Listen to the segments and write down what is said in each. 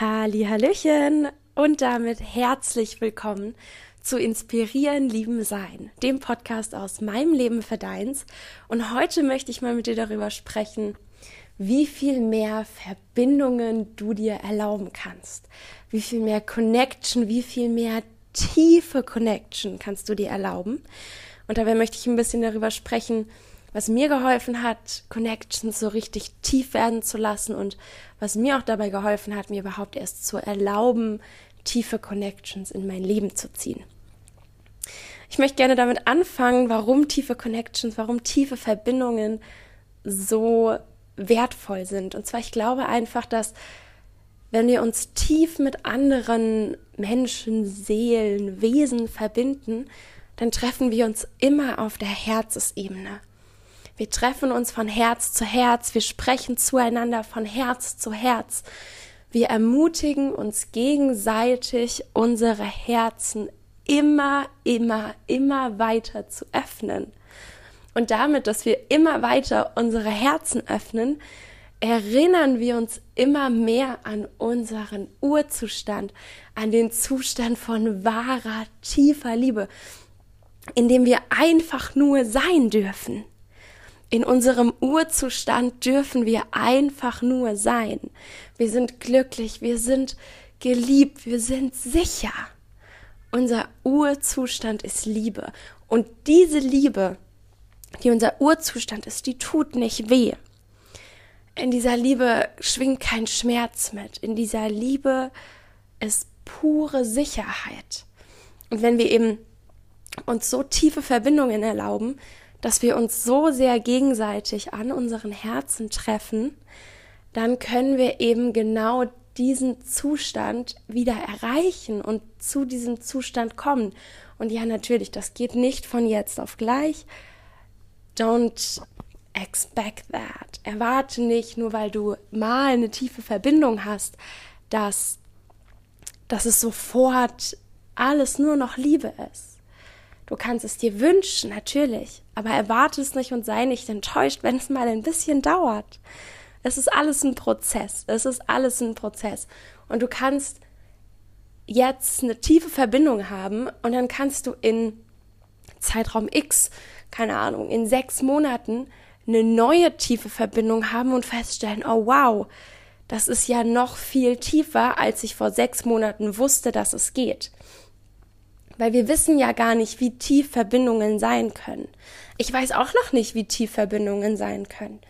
Halli, Hallöchen und damit herzlich willkommen zu Inspirieren, Lieben, Sein, dem Podcast aus meinem Leben für deins. Und heute möchte ich mal mit dir darüber sprechen, wie viel mehr Verbindungen du dir erlauben kannst. Wie viel mehr Connection, wie viel mehr tiefe Connection kannst du dir erlauben. Und dabei möchte ich ein bisschen darüber sprechen, was mir geholfen hat, Connections so richtig tief werden zu lassen und was mir auch dabei geholfen hat, mir überhaupt erst zu erlauben, tiefe Connections in mein Leben zu ziehen. Ich möchte gerne damit anfangen, warum tiefe Connections, warum tiefe Verbindungen so wertvoll sind. Und zwar, ich glaube einfach, dass wenn wir uns tief mit anderen Menschen, Seelen, Wesen verbinden, dann treffen wir uns immer auf der Herzesebene. Wir treffen uns von Herz zu Herz, wir sprechen zueinander von Herz zu Herz. Wir ermutigen uns gegenseitig, unsere Herzen immer, immer, immer weiter zu öffnen. Und damit, dass wir immer weiter unsere Herzen öffnen, erinnern wir uns immer mehr an unseren Urzustand, an den Zustand von wahrer, tiefer Liebe, in dem wir einfach nur sein dürfen. In unserem Urzustand dürfen wir einfach nur sein. Wir sind glücklich, wir sind geliebt, wir sind sicher. Unser Urzustand ist Liebe. Und diese Liebe, die unser Urzustand ist, die tut nicht weh. In dieser Liebe schwingt kein Schmerz mit. In dieser Liebe ist pure Sicherheit. Und wenn wir eben uns so tiefe Verbindungen erlauben, dass wir uns so sehr gegenseitig an unseren Herzen treffen, dann können wir eben genau diesen Zustand wieder erreichen und zu diesem Zustand kommen. Und ja, natürlich, das geht nicht von jetzt auf gleich. Don't expect that. Erwarte nicht, nur weil du mal eine tiefe Verbindung hast, dass, dass es sofort alles nur noch Liebe ist. Du kannst es dir wünschen, natürlich, aber erwarte es nicht und sei nicht enttäuscht, wenn es mal ein bisschen dauert. Es ist alles ein Prozess. Es ist alles ein Prozess. Und du kannst jetzt eine tiefe Verbindung haben und dann kannst du in Zeitraum X, keine Ahnung, in sechs Monaten eine neue tiefe Verbindung haben und feststellen, oh wow, das ist ja noch viel tiefer, als ich vor sechs Monaten wusste, dass es geht. Weil wir wissen ja gar nicht, wie tief Verbindungen sein können. Ich weiß auch noch nicht, wie tief Verbindungen sein können.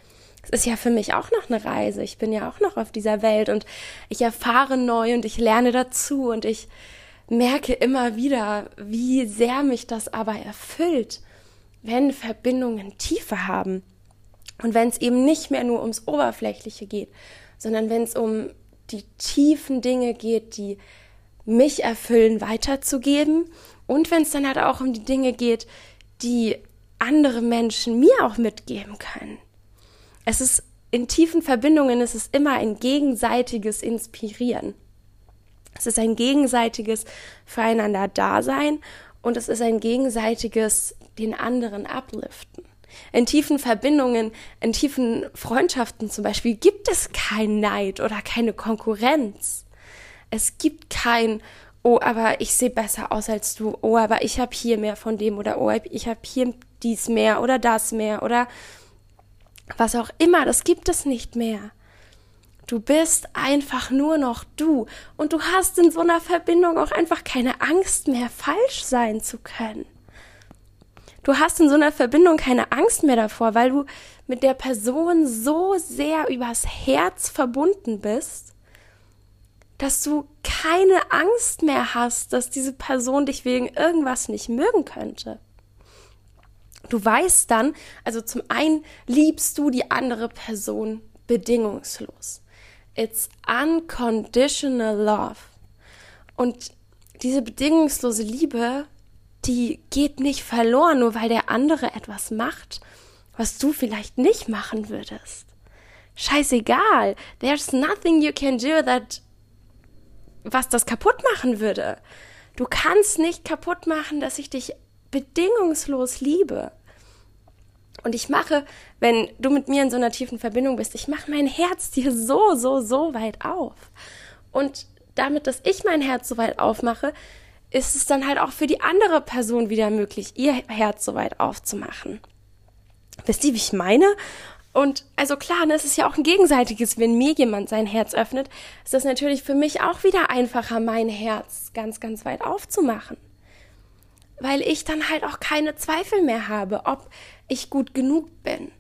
Es ist ja für mich auch noch eine Reise. Ich bin ja auch noch auf dieser Welt und ich erfahre neu und ich lerne dazu und ich merke immer wieder, wie sehr mich das aber erfüllt, wenn Verbindungen Tiefe haben. Und wenn es eben nicht mehr nur ums Oberflächliche geht, sondern wenn es um die tiefen Dinge geht, die mich erfüllen, weiterzugeben. Und wenn es dann halt auch um die Dinge geht, die andere Menschen mir auch mitgeben können. Es ist in tiefen Verbindungen, es ist immer ein gegenseitiges Inspirieren. Es ist ein gegenseitiges Füreinander Dasein und es ist ein gegenseitiges den anderen upliften. In tiefen Verbindungen, in tiefen Freundschaften zum Beispiel gibt es kein Neid oder keine Konkurrenz. Es gibt kein, oh, aber ich sehe besser aus als du, oh, aber ich habe hier mehr von dem oder oh, ich habe hier dies mehr oder das mehr oder was auch immer, das gibt es nicht mehr. Du bist einfach nur noch du und du hast in so einer Verbindung auch einfach keine Angst mehr, falsch sein zu können. Du hast in so einer Verbindung keine Angst mehr davor, weil du mit der Person so sehr übers Herz verbunden bist, dass du keine Angst mehr hast, dass diese Person dich wegen irgendwas nicht mögen könnte. Du weißt dann, also zum einen liebst du die andere Person bedingungslos. It's unconditional love. Und diese bedingungslose Liebe, die geht nicht verloren, nur weil der andere etwas macht, was du vielleicht nicht machen würdest. Scheißegal. There's nothing you can do that was das kaputt machen würde. Du kannst nicht kaputt machen, dass ich dich bedingungslos liebe. Und ich mache, wenn du mit mir in so einer tiefen Verbindung bist, ich mache mein Herz dir so, so, so weit auf. Und damit, dass ich mein Herz so weit aufmache, ist es dann halt auch für die andere Person wieder möglich, ihr Herz so weit aufzumachen. Wisst ihr, wie ich meine? Und also klar, ne, es ist ja auch ein gegenseitiges, wenn mir jemand sein Herz öffnet, ist das natürlich für mich auch wieder einfacher, mein Herz ganz, ganz weit aufzumachen. Weil ich dann halt auch keine Zweifel mehr habe, ob ich gut genug bin.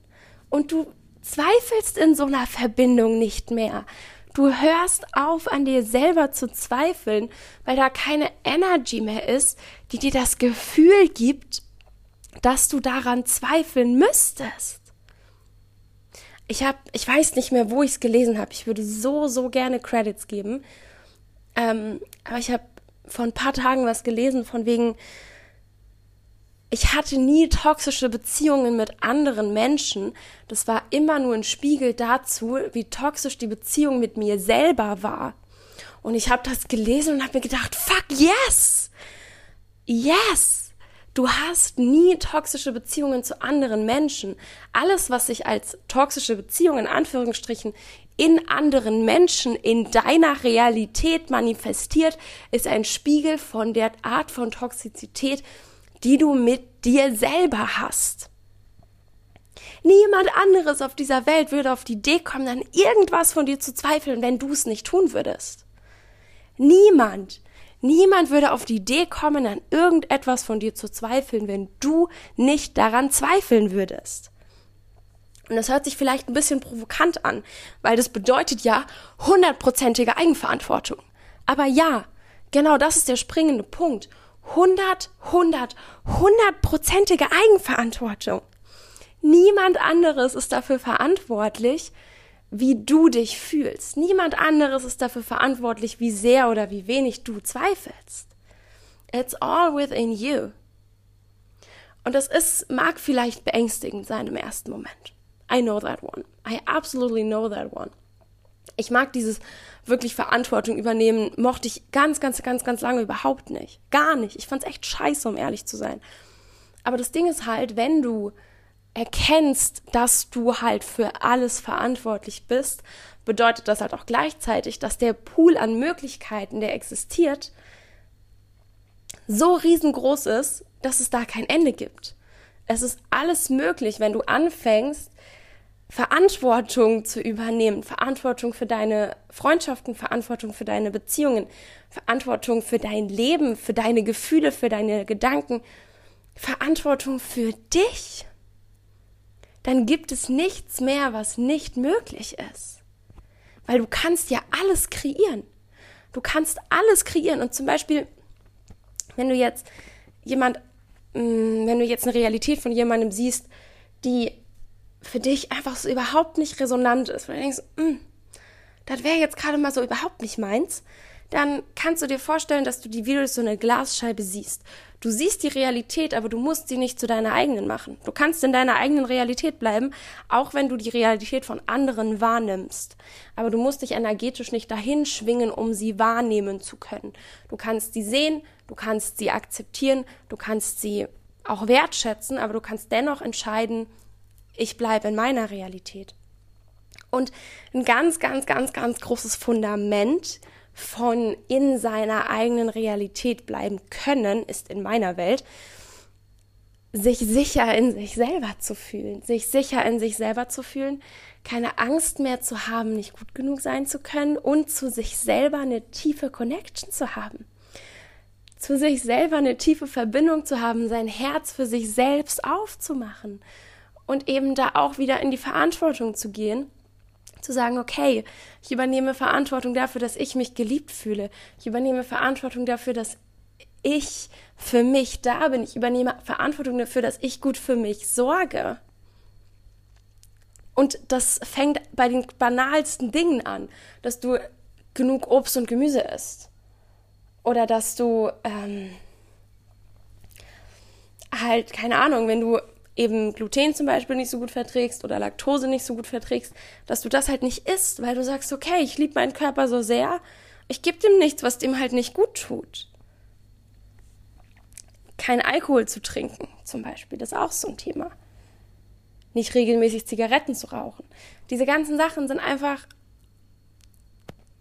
Und du zweifelst in so einer Verbindung nicht mehr. Du hörst auf, an dir selber zu zweifeln, weil da keine Energy mehr ist, die dir das Gefühl gibt, dass du daran zweifeln müsstest. Ich habe, ich weiß nicht mehr, wo ich es gelesen habe. Ich würde so, so gerne Credits geben. Ähm, aber ich habe vor ein paar Tagen was gelesen von wegen, ich hatte nie toxische Beziehungen mit anderen Menschen. Das war immer nur ein Spiegel dazu, wie toxisch die Beziehung mit mir selber war. Und ich habe das gelesen und habe mir gedacht, fuck yes! Yes! Du hast nie toxische Beziehungen zu anderen Menschen. Alles, was sich als toxische Beziehung in Anführungsstrichen in anderen Menschen, in deiner Realität manifestiert, ist ein Spiegel von der Art von Toxizität, die du mit dir selber hast. Niemand anderes auf dieser Welt würde auf die Idee kommen, an irgendwas von dir zu zweifeln, wenn du es nicht tun würdest. Niemand. Niemand würde auf die Idee kommen, an irgendetwas von dir zu zweifeln, wenn du nicht daran zweifeln würdest. Und das hört sich vielleicht ein bisschen provokant an, weil das bedeutet ja hundertprozentige Eigenverantwortung. Aber ja, genau das ist der springende Punkt. 100, 100, hundertprozentige Eigenverantwortung. Niemand anderes ist dafür verantwortlich, wie du dich fühlst. Niemand anderes ist dafür verantwortlich, wie sehr oder wie wenig du zweifelst. It's all within you. Und das ist, mag vielleicht beängstigend sein im ersten Moment. I know that one. I absolutely know that one. Ich mag dieses wirklich Verantwortung übernehmen, mochte ich ganz, ganz, ganz, ganz lange überhaupt nicht. Gar nicht. Ich fand's echt scheiße, um ehrlich zu sein. Aber das Ding ist halt, wenn du erkennst, dass du halt für alles verantwortlich bist, bedeutet das halt auch gleichzeitig, dass der Pool an Möglichkeiten, der existiert, so riesengroß ist, dass es da kein Ende gibt. Es ist alles möglich, wenn du anfängst, Verantwortung zu übernehmen, Verantwortung für deine Freundschaften, Verantwortung für deine Beziehungen, Verantwortung für dein Leben, für deine Gefühle, für deine Gedanken, Verantwortung für dich, dann gibt es nichts mehr, was nicht möglich ist. Weil du kannst ja alles kreieren. Du kannst alles kreieren. Und zum Beispiel, wenn du jetzt jemand, mm, wenn du jetzt eine Realität von jemandem siehst, die für dich einfach so überhaupt nicht resonant ist, weil du denkst, mm, das wäre jetzt gerade mal so überhaupt nicht meins, dann kannst du dir vorstellen, dass du die durch so eine Glasscheibe siehst. Du siehst die Realität, aber du musst sie nicht zu deiner eigenen machen. Du kannst in deiner eigenen Realität bleiben, auch wenn du die Realität von anderen wahrnimmst. Aber du musst dich energetisch nicht dahin schwingen, um sie wahrnehmen zu können. Du kannst sie sehen, du kannst sie akzeptieren, du kannst sie auch wertschätzen, aber du kannst dennoch entscheiden, ich bleibe in meiner Realität. Und ein ganz, ganz, ganz, ganz großes Fundament von in seiner eigenen Realität bleiben können, ist in meiner Welt, sich sicher in sich selber zu fühlen, sich sicher in sich selber zu fühlen, keine Angst mehr zu haben, nicht gut genug sein zu können und zu sich selber eine tiefe Connection zu haben. Zu sich selber eine tiefe Verbindung zu haben, sein Herz für sich selbst aufzumachen und eben da auch wieder in die Verantwortung zu gehen, zu sagen, okay, ich übernehme Verantwortung dafür, dass ich mich geliebt fühle. Ich übernehme Verantwortung dafür, dass ich für mich da bin. Ich übernehme Verantwortung dafür, dass ich gut für mich sorge. Und das fängt bei den banalsten Dingen an, dass du genug Obst und Gemüse isst. Oder dass du ähm, halt, keine Ahnung, wenn du eben Gluten zum Beispiel nicht so gut verträgst oder Laktose nicht so gut verträgst, dass du das halt nicht isst, weil du sagst, okay, ich liebe meinen Körper so sehr, ich gebe dem nichts, was dem halt nicht gut tut. Kein Alkohol zu trinken zum Beispiel, das ist auch so ein Thema. Nicht regelmäßig Zigaretten zu rauchen. Diese ganzen Sachen sind einfach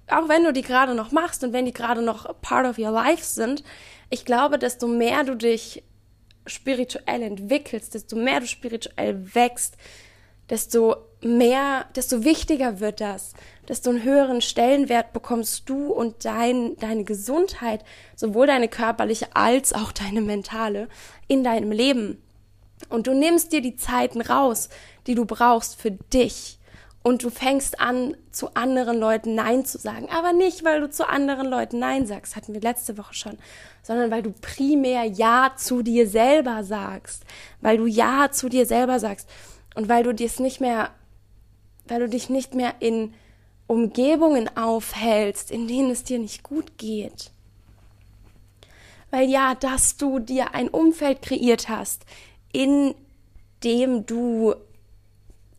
auch wenn du die gerade noch machst und wenn die gerade noch part of your life sind, ich glaube, desto mehr du dich spirituell entwickelst, desto mehr du spirituell wächst, desto mehr, desto wichtiger wird das, desto einen höheren Stellenwert bekommst du und dein, deine Gesundheit, sowohl deine körperliche als auch deine mentale, in deinem Leben. Und du nimmst dir die Zeiten raus, die du brauchst für dich. Und du fängst an, zu anderen Leuten Nein zu sagen. Aber nicht, weil du zu anderen Leuten Nein sagst, hatten wir letzte Woche schon, sondern weil du primär Ja zu dir selber sagst. Weil du Ja zu dir selber sagst. Und weil du dies nicht mehr, weil du dich nicht mehr in Umgebungen aufhältst, in denen es dir nicht gut geht. Weil ja, dass du dir ein Umfeld kreiert hast, in dem du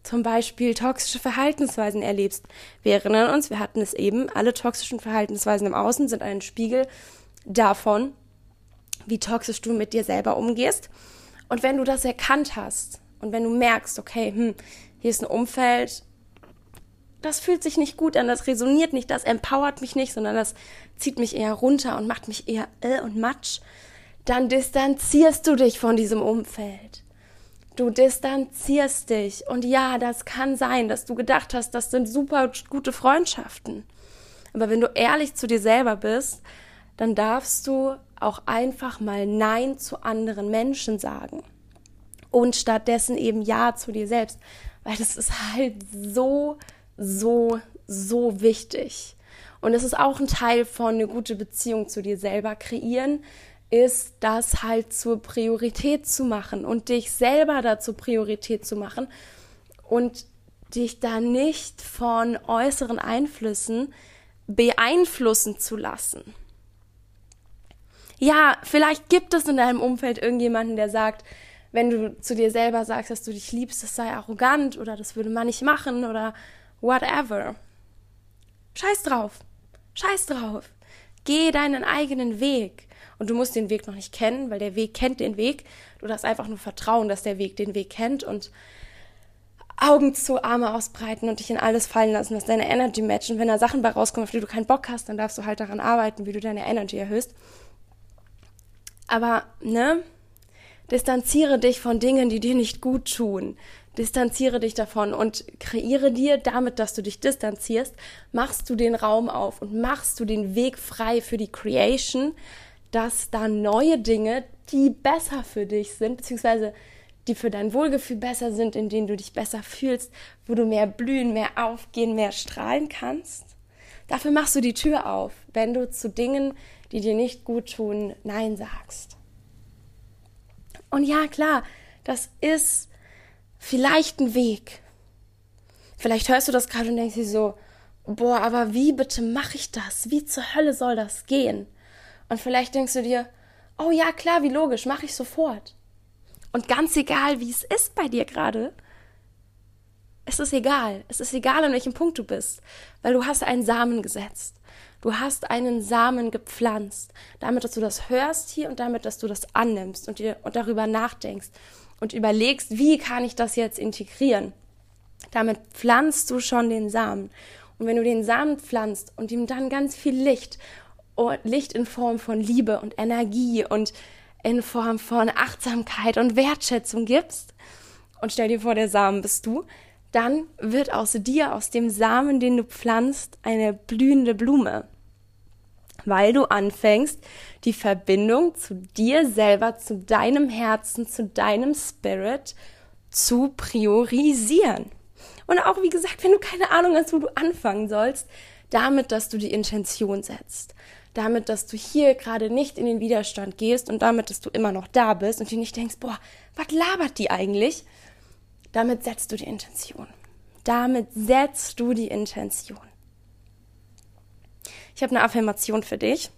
zum Beispiel toxische Verhaltensweisen erlebst. Wir erinnern uns, wir hatten es eben, alle toxischen Verhaltensweisen im Außen sind ein Spiegel davon, wie toxisch du mit dir selber umgehst. Und wenn du das erkannt hast und wenn du merkst, okay, hm, hier ist ein Umfeld, das fühlt sich nicht gut an, das resoniert nicht, das empowert mich nicht, sondern das zieht mich eher runter und macht mich eher äh und matsch, dann distanzierst du dich von diesem Umfeld. Du distanzierst dich. Und ja, das kann sein, dass du gedacht hast, das sind super gute Freundschaften. Aber wenn du ehrlich zu dir selber bist, dann darfst du auch einfach mal Nein zu anderen Menschen sagen. Und stattdessen eben Ja zu dir selbst. Weil das ist halt so so, so wichtig. Und es ist auch ein Teil von eine gute Beziehung zu dir selber kreieren, ist das halt zur Priorität zu machen und dich selber dazu Priorität zu machen und dich da nicht von äußeren Einflüssen beeinflussen zu lassen. Ja, vielleicht gibt es in deinem Umfeld irgendjemanden, der sagt, wenn du zu dir selber sagst, dass du dich liebst, das sei arrogant oder das würde man nicht machen oder whatever. Scheiß drauf. Scheiß drauf. Geh deinen eigenen Weg. Und du musst den Weg noch nicht kennen, weil der Weg kennt den Weg. Du darfst einfach nur vertrauen, dass der Weg den Weg kennt und Augen zu, Arme ausbreiten und dich in alles fallen lassen, dass deine Energy matchen. Wenn da Sachen bei rauskommen, auf die du keinen Bock hast, dann darfst du halt daran arbeiten, wie du deine Energy erhöhst. Aber, ne? Distanziere dich von Dingen, die dir nicht gut tun distanziere dich davon und kreiere dir damit, dass du dich distanzierst, machst du den Raum auf und machst du den Weg frei für die Creation, dass da neue Dinge, die besser für dich sind, beziehungsweise die für dein Wohlgefühl besser sind, in denen du dich besser fühlst, wo du mehr blühen, mehr aufgehen, mehr strahlen kannst. Dafür machst du die Tür auf, wenn du zu Dingen, die dir nicht gut tun, Nein sagst. Und ja, klar, das ist vielleicht ein Weg. Vielleicht hörst du das gerade und denkst dir so, boah, aber wie bitte mache ich das? Wie zur Hölle soll das gehen? Und vielleicht denkst du dir, oh ja, klar, wie logisch, mache ich sofort. Und ganz egal, wie es ist bei dir gerade, es ist egal. Es ist egal, an welchem Punkt du bist, weil du hast einen Samen gesetzt. Du hast einen Samen gepflanzt, damit, dass du das hörst hier und damit, dass du das annimmst und, dir, und darüber nachdenkst und überlegst, wie kann ich das jetzt integrieren. Damit pflanzt du schon den Samen. Und wenn du den Samen pflanzt und ihm dann ganz viel Licht, Licht in Form von Liebe und Energie und in Form von Achtsamkeit und Wertschätzung gibst, und stell dir vor, der Samen bist du, dann wird aus dir, aus dem Samen, den du pflanzt, eine blühende Blume weil du anfängst, die Verbindung zu dir selber, zu deinem Herzen, zu deinem Spirit zu priorisieren. Und auch, wie gesagt, wenn du keine Ahnung hast, wo du anfangen sollst, damit, dass du die Intention setzt. Damit, dass du hier gerade nicht in den Widerstand gehst und damit, dass du immer noch da bist und dir nicht denkst, boah, was labert die eigentlich? Damit setzt du die Intention. Damit setzt du die Intention. Ich habe eine Affirmation für dich.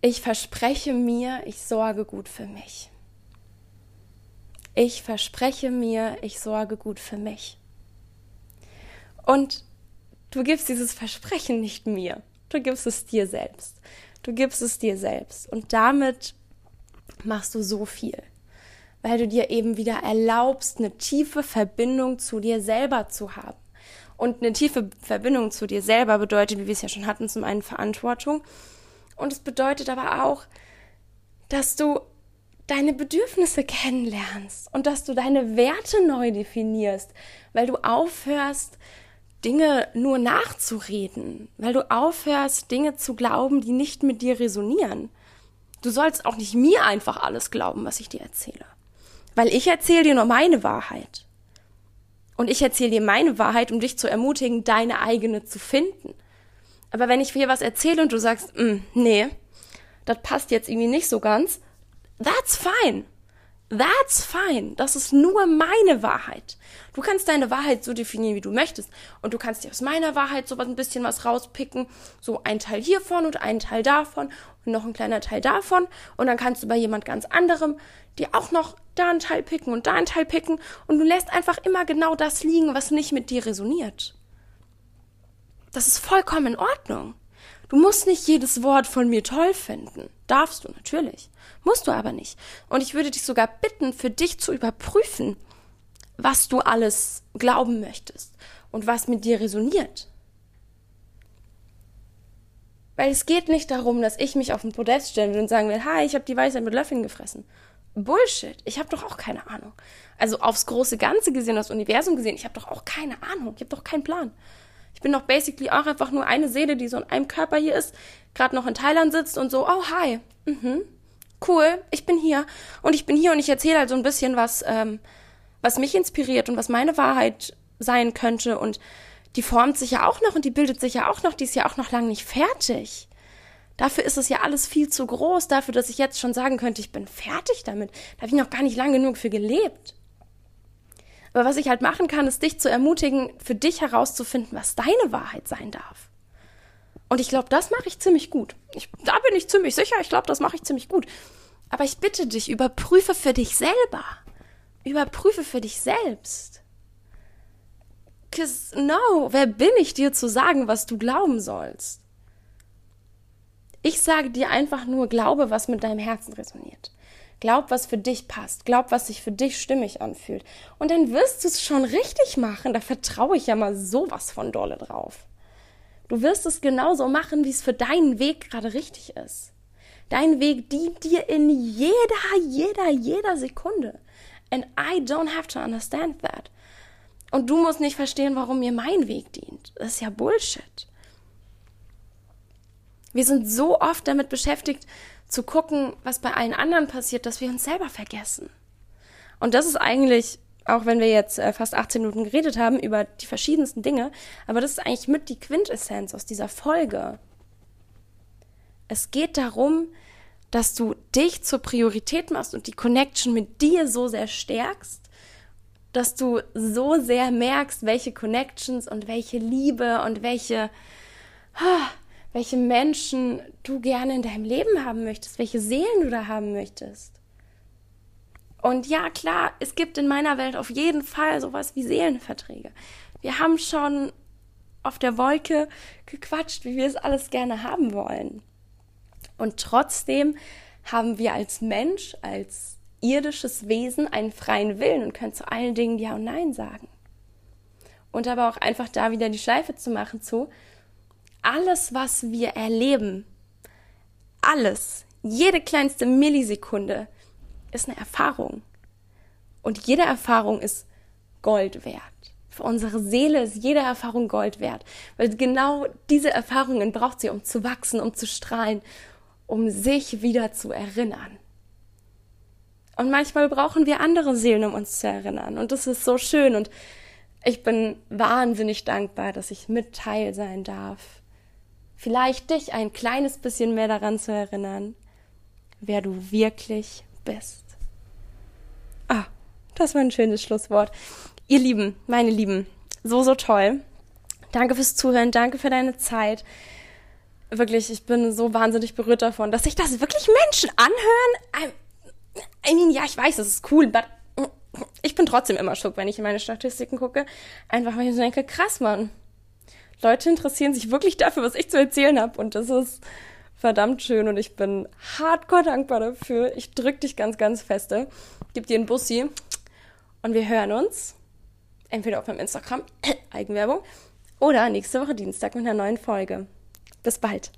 Ich verspreche mir, ich sorge gut für mich. Ich verspreche mir, ich sorge gut für mich. Und du gibst dieses Versprechen nicht mir, du gibst es dir selbst. Du gibst es dir selbst. Und damit machst du so viel, weil du dir eben wieder erlaubst, eine tiefe Verbindung zu dir selber zu haben Und eine tiefe Verbindung zu dir selber bedeutet, wie wir es ja schon hatten, zum einen Verantwortung. Und es bedeutet aber auch, dass du deine Bedürfnisse kennenlernst und dass du deine Werte neu definierst, weil du aufhörst, Dinge nur nachzureden, weil du aufhörst, Dinge zu glauben, die nicht mit dir resonieren. Du sollst auch nicht mir einfach alles glauben, was ich dir erzähle. Weil ich erzähle dir nur meine Wahrheit. Und ich erzähle dir meine Wahrheit, um dich zu ermutigen, deine eigene zu finden. Aber wenn ich dir was erzähle und du sagst, mm, nee, das passt jetzt irgendwie nicht so ganz, that's fine. That's fine. Das ist nur meine Wahrheit. Du kannst deine Wahrheit so definieren, wie du möchtest. Und du kannst dir aus meiner Wahrheit so ein bisschen was rauspicken. So ein Teil hiervon und ein Teil davon und noch ein kleiner Teil davon. Und dann kannst du bei jemand ganz anderem dir auch noch da einen Teil picken und da einen Teil picken. Und du lässt einfach immer genau das liegen, was nicht mit dir resoniert. Das ist vollkommen in Ordnung. Du musst nicht jedes Wort von mir toll finden. Darfst du natürlich. Musst du aber nicht. Und ich würde dich sogar bitten, für dich zu überprüfen, was du alles glauben möchtest und was mit dir resoniert. Weil es geht nicht darum, dass ich mich auf den Podest stelle und sagen will, hi, ich habe die Weisheit mit Löffeln gefressen. Bullshit. Ich habe doch auch keine Ahnung. Also aufs große Ganze gesehen, das Universum gesehen, ich habe doch auch keine Ahnung. Ich habe doch keinen Plan. Ich bin doch basically auch einfach nur eine Seele, die so in einem Körper hier ist, gerade noch in Thailand sitzt und so, oh hi, mhm, cool, ich bin hier. Und ich bin hier und ich erzähle halt so ein bisschen was, ähm, was mich inspiriert und was meine Wahrheit sein könnte. Und die formt sich ja auch noch und die bildet sich ja auch noch, die ist ja auch noch lange nicht fertig. Dafür ist es ja alles viel zu groß, dafür, dass ich jetzt schon sagen könnte, ich bin fertig damit. Da habe ich noch gar nicht lang genug für gelebt. Aber was ich halt machen kann, ist dich zu ermutigen, für dich herauszufinden, was deine Wahrheit sein darf. Und ich glaube, das mache ich ziemlich gut. Ich, da bin ich ziemlich sicher, ich glaube, das mache ich ziemlich gut. Aber ich bitte dich, überprüfe für dich selber. Überprüfe für dich selbst. Cause no, wer bin ich dir zu sagen, was du glauben sollst? Ich sage dir einfach nur, glaube, was mit deinem Herzen resoniert. Glaub, was für dich passt. Glaub, was sich für dich stimmig anfühlt. Und dann wirst du es schon richtig machen. Da vertraue ich ja mal sowas von dolle drauf. Du wirst es genauso machen, wie es für deinen Weg gerade richtig ist. Dein Weg dient dir in jeder, jeder, jeder Sekunde. And I don't have to understand that. Und du musst nicht verstehen, warum mir mein Weg dient. Das ist ja Bullshit. Wir sind so oft damit beschäftigt, zu gucken, was bei allen anderen passiert, dass wir uns selber vergessen. Und das ist eigentlich, auch wenn wir jetzt äh, fast 18 Minuten geredet haben über die verschiedensten Dinge, aber das ist eigentlich mit die Quintessenz aus dieser Folge. Es geht darum, dass du dich zur Priorität machst und die Connection mit dir so sehr stärkst, dass du so sehr merkst, welche Connections und welche Liebe und welche welche Menschen du gerne in deinem Leben haben möchtest, welche Seelen du da haben möchtest. Und ja, klar, es gibt in meiner Welt auf jeden Fall sowas wie Seelenverträge. Wir haben schon auf der Wolke gequatscht, wie wir es alles gerne haben wollen. Und trotzdem haben wir als Mensch, als irdisches Wesen einen freien Willen und können zu allen Dingen Ja und Nein sagen. Und aber auch einfach da wieder die Schleife zu machen zu, alles, was wir erleben, alles, jede kleinste Millisekunde ist eine Erfahrung. Und jede Erfahrung ist Gold wert. Für unsere Seele ist jede Erfahrung Gold wert, weil genau diese Erfahrungen braucht sie, um zu wachsen, um zu strahlen, um sich wieder zu erinnern. Und manchmal brauchen wir andere Seelen, um uns zu erinnern. Und das ist so schön. Und ich bin wahnsinnig dankbar, dass ich mit Teil sein darf vielleicht dich ein kleines bisschen mehr daran zu erinnern, wer du wirklich bist. Ah, das war ein schönes Schlusswort. Ihr Lieben, meine Lieben, so, so toll. Danke fürs Zuhören, danke für deine Zeit. Wirklich, ich bin so wahnsinnig berührt davon, dass sich das wirklich Menschen anhören. I mean, ja, ich weiß, es ist cool, aber ich bin trotzdem immer schock, wenn ich in meine Statistiken gucke. Einfach, weil ich so denke, krass, Mann Leute interessieren sich wirklich dafür, was ich zu erzählen habe. Und das ist verdammt schön und ich bin hardcore dankbar dafür. Ich drück dich ganz, ganz feste. Gib dir einen Bussi und wir hören uns. Entweder auf meinem Instagram, Eigenwerbung, oder nächste Woche Dienstag mit einer neuen Folge. Bis bald.